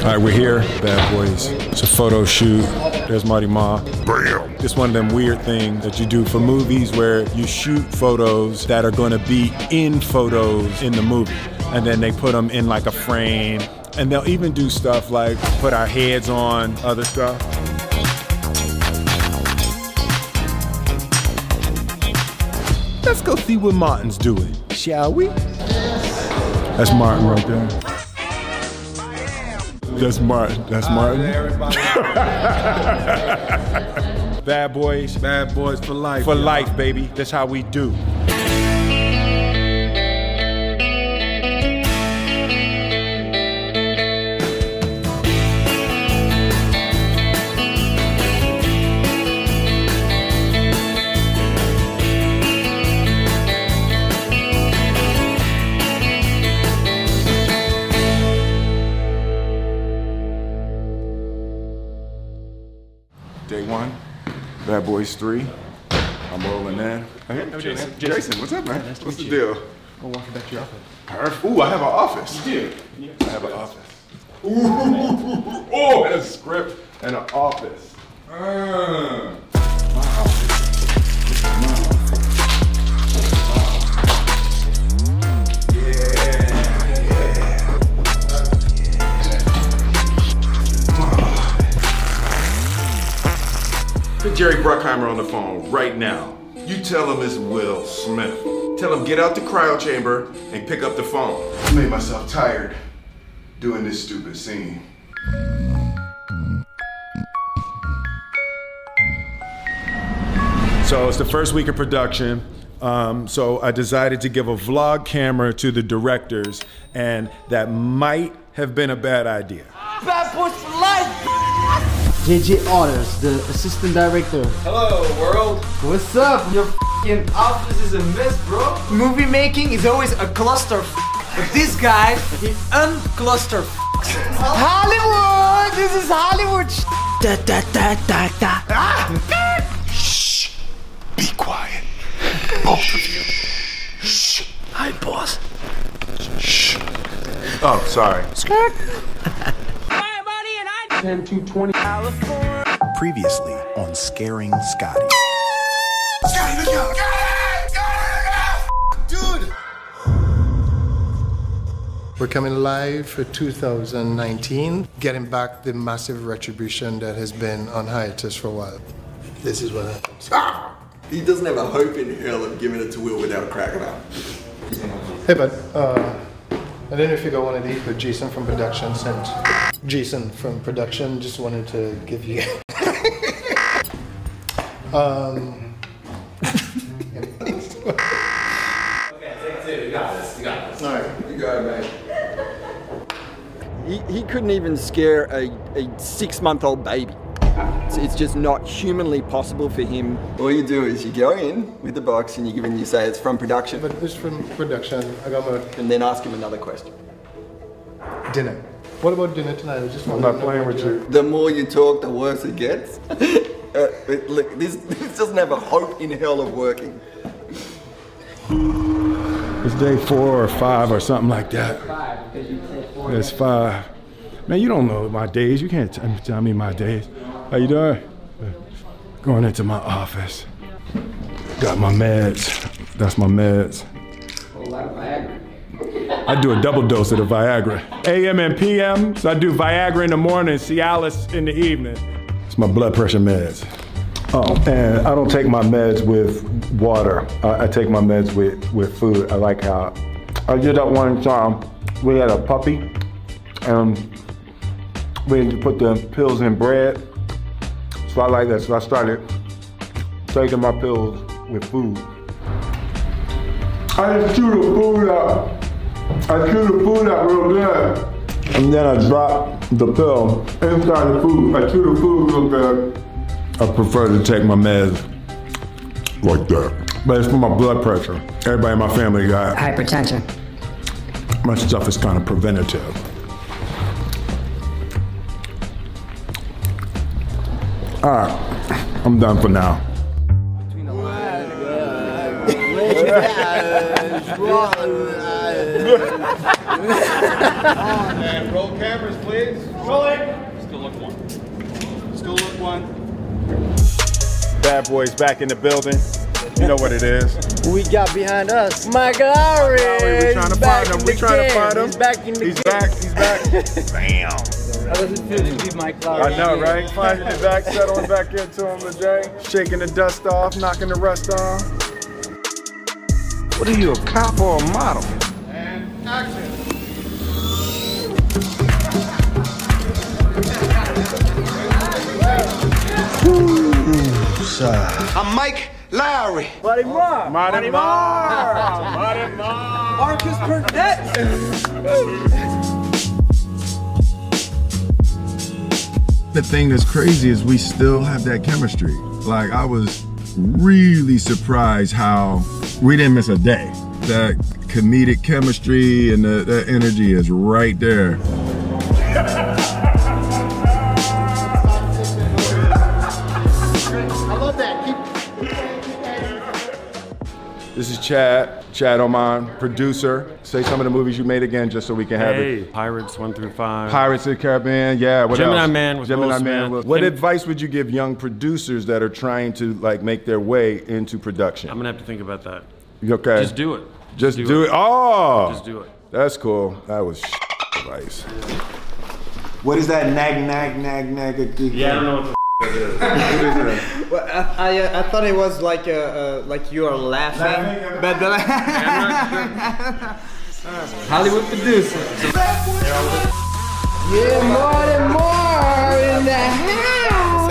All right, we're here, Bad Boys. It's a photo shoot. There's Marty Ma. Bam! It's one of them weird things that you do for movies where you shoot photos that are going to be in photos in the movie, and then they put them in like a frame. And they'll even do stuff like put our heads on other stuff. Let's go see what Martin's doing, shall we? That's Martin right there. That's Martin. That's Martin. Bad boys. Bad boys for life. For y'all. life, baby. That's how we do. Boys 3. I'm rolling in. Hey, Jason. Jason, what's up, man? what's the deal? Well, welcome back to your office. Perfect. Ooh, I have an office. You do? I have an office. Ooh, oh, and a script and an office. Uh, Jerry Bruckheimer on the phone right now. You tell him it's Will Smith. Tell him get out the cryo chamber and pick up the phone. I made myself tired doing this stupid scene. So it's the first week of production. Um, so I decided to give a vlog camera to the directors, and that might have been a bad idea. Bad boys for life. JJ Otters, the assistant director. Hello, world. What's up? Your f***ing office is a mess, bro. Movie making is always a cluster, but this guy, he uncluster. Hollywood. This is Hollywood. Da da da da da. Ah. Shh. Be quiet, both of you. Hi, boss. Shh. Oh, sorry. Previously on Scaring Scotty. Dude, we're coming live for 2019, getting back the massive retribution that has been on hiatus for a while. This is what happens. He doesn't have a hope in hell of giving it to Will without cracking up. Hey, bud. Uh, I don't know if you got one of these, but Jason from production sent. Jason from production just wanted to give you. um, All right, you got it, mate. He, he couldn't even scare a, a six month old baby. It's, it's just not humanly possible for him. All you do is you go in with the box and you give him, you say it's from production, but it's from production. I got my and then ask him another question. dinner. What about dinner tonight? I just I'm not playing with you. The more you talk, the worse it gets. uh, it- look, this, this doesn't have a hope in hell of working. It's day four or five or something like that. Five, It's five. Man, you don't know my days. You can't t- tell me my days. How you doing? Going into my office. Got my meds. That's my meds. I do a double dose of the Viagra. AM and PM. So I do Viagra in the morning, Cialis in the evening. It's my blood pressure meds. Oh, and I don't take my meds with water. I, I take my meds with, with food. I like how I did that one time. We had a puppy, and we had to put the pills in bread. So I like that. So I started taking my pills with food. I just chew the food out. I chew the food out real good. And then I drop the pill inside the food. I chew the food real good. I prefer to take my meds like that. But it's for my blood pressure. Everybody in my family got Hypertension. my stuff is kind of preventative. All right, I'm done for now. And roll cameras, please. Rolling. Still look one. Still look one. Bad boys back in the building. You know what it is. We got behind us Michael Lowrey. We're trying to back find him. We're the trying to game. find him. He's back in the He's game. back. He's back. Bam. How does it feel to be Mike Lowrey? I know, right? Finding it back, settling back into him, LeJay. Shaking the dust off, knocking the rust off. What are you, a cop or a model? And action. I'm Mike Lowrey. Buddy Moore. Marty Marr! Marty Marr! Marcus Burnett. The thing that's crazy is we still have that chemistry. Like I was really surprised how we didn't miss a day. That comedic chemistry and the, that energy is right there. I love that. This is Chad, Chad Oman, producer. Say some of the movies you made again just so we can have Hey, it. Pirates one through five. Pirates of the Caribbean, yeah. What Gemini else? Man with Gemini Will Man. Smith. What Kim- advice would you give young producers that are trying to like make their way into production? I'm gonna have to think about that. Okay? Just do it. Just do, it. Oh, Just do it. That's cool. That was advice. What is that nag nag nag nag? Yeah, I don't know what the Well, I, I, uh, I thought it was like uh, uh, like you are laughing, but then Hollywood producer. Yeah, more and more in the house.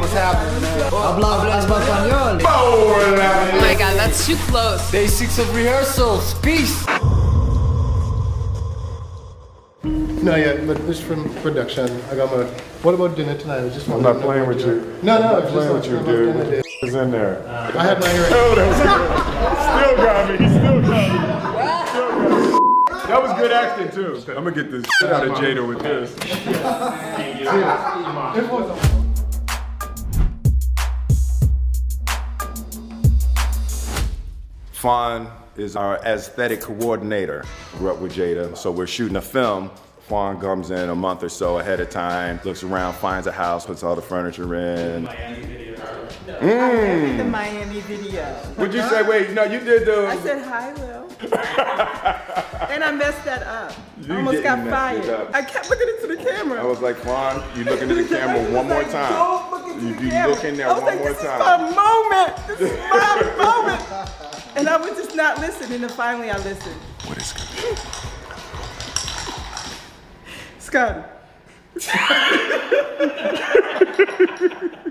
What's happening, man? Habla hablas español. Oh, oh my god, that's too close. Day six of rehearsals. Peace. No, yeah, but this from production. I got my. What about dinner tonight? I just. I'm not playing with you. No, no, I'm I'm not playing with you, about dinner dude. day. Is in there. I had my ear. Oh, that was still got me. He still got me. Still got me. That was good acting too. I'm gonna get this shit out of Jada with this. Fawn is our aesthetic coordinator. Grew up with Jada, so we're shooting a film. Fawn comes in a month or so ahead of time, looks around, finds a house, puts all the furniture in. Mm. The Miami video. Would you say, wait, no, you did the. I said hi, Will. and I messed that up. You I almost got didn't mess it fired. I kept looking into the camera. I was like, Fawn, you look into the camera one more time. Don't look into You, the you camera. look in there I was one like, more this time. is my moment. This is my moment. And I was just not listening, and finally I listened. What is good? Scotty.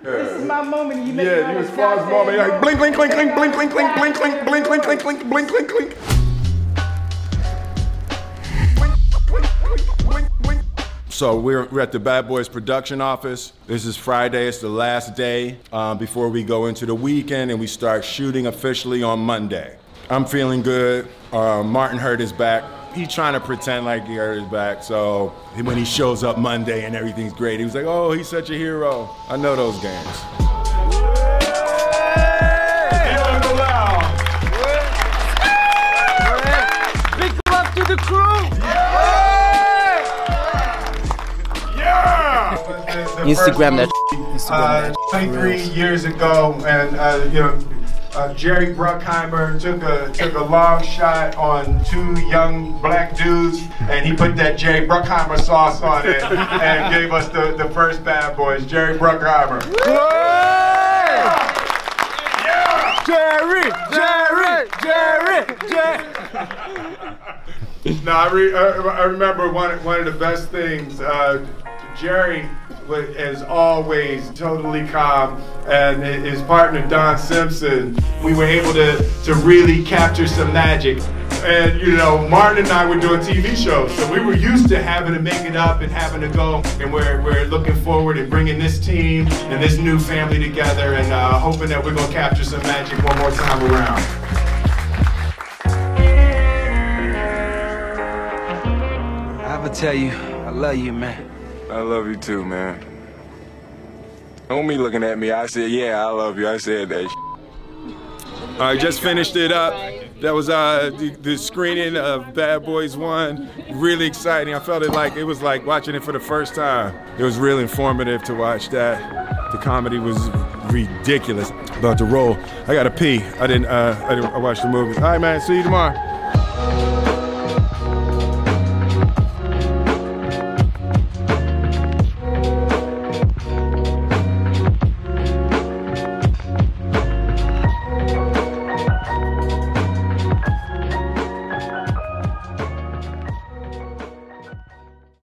this is my moment. You make Yeah, you was Fawn's moment. Like, blink, blink, blink, blink, blink, blink, blink, blink, blink, blink, blink, blink, blink, blink, blink, So we're, we're at the Bad Boys production office. This is Friday, it's the last day um, before we go into the weekend and we start shooting officially on Monday. I'm feeling good. Uh, Martin hurt his back. He's trying to pretend like he hurt his back. So when he shows up Monday and everything's great, he was like, oh, he's such a hero. I know those games. Instagram that. uh, 23 years ago, and uh, you know, uh, Jerry Bruckheimer took a took a long shot on two young black dudes, and he put that Jerry Bruckheimer sauce on it, and gave us the, the first Bad Boys, Jerry Bruckheimer. Jerry, Jerry, Jerry, Jerry. No, I, re- I, I remember one, one of the best things. Uh, Jerry wa- is always totally calm, and his partner Don Simpson. We were able to to really capture some magic. And you know, Martin and I were doing TV shows, so we were used to having to make it up and having to go. And we're we're looking forward and bringing this team and this new family together, and uh, hoping that we're gonna capture some magic one more time around. I tell you, I love you, man. I love you too, man. Homie looking at me, I said, yeah, I love you. I said that. I just finished it up. That was uh, the, the screening of Bad Boys One. Really exciting. I felt it like it was like watching it for the first time. It was really informative to watch that. The comedy was ridiculous. About to roll. I gotta pee. I didn't. Uh, I didn't. I watched the movie. All right, man. See you tomorrow.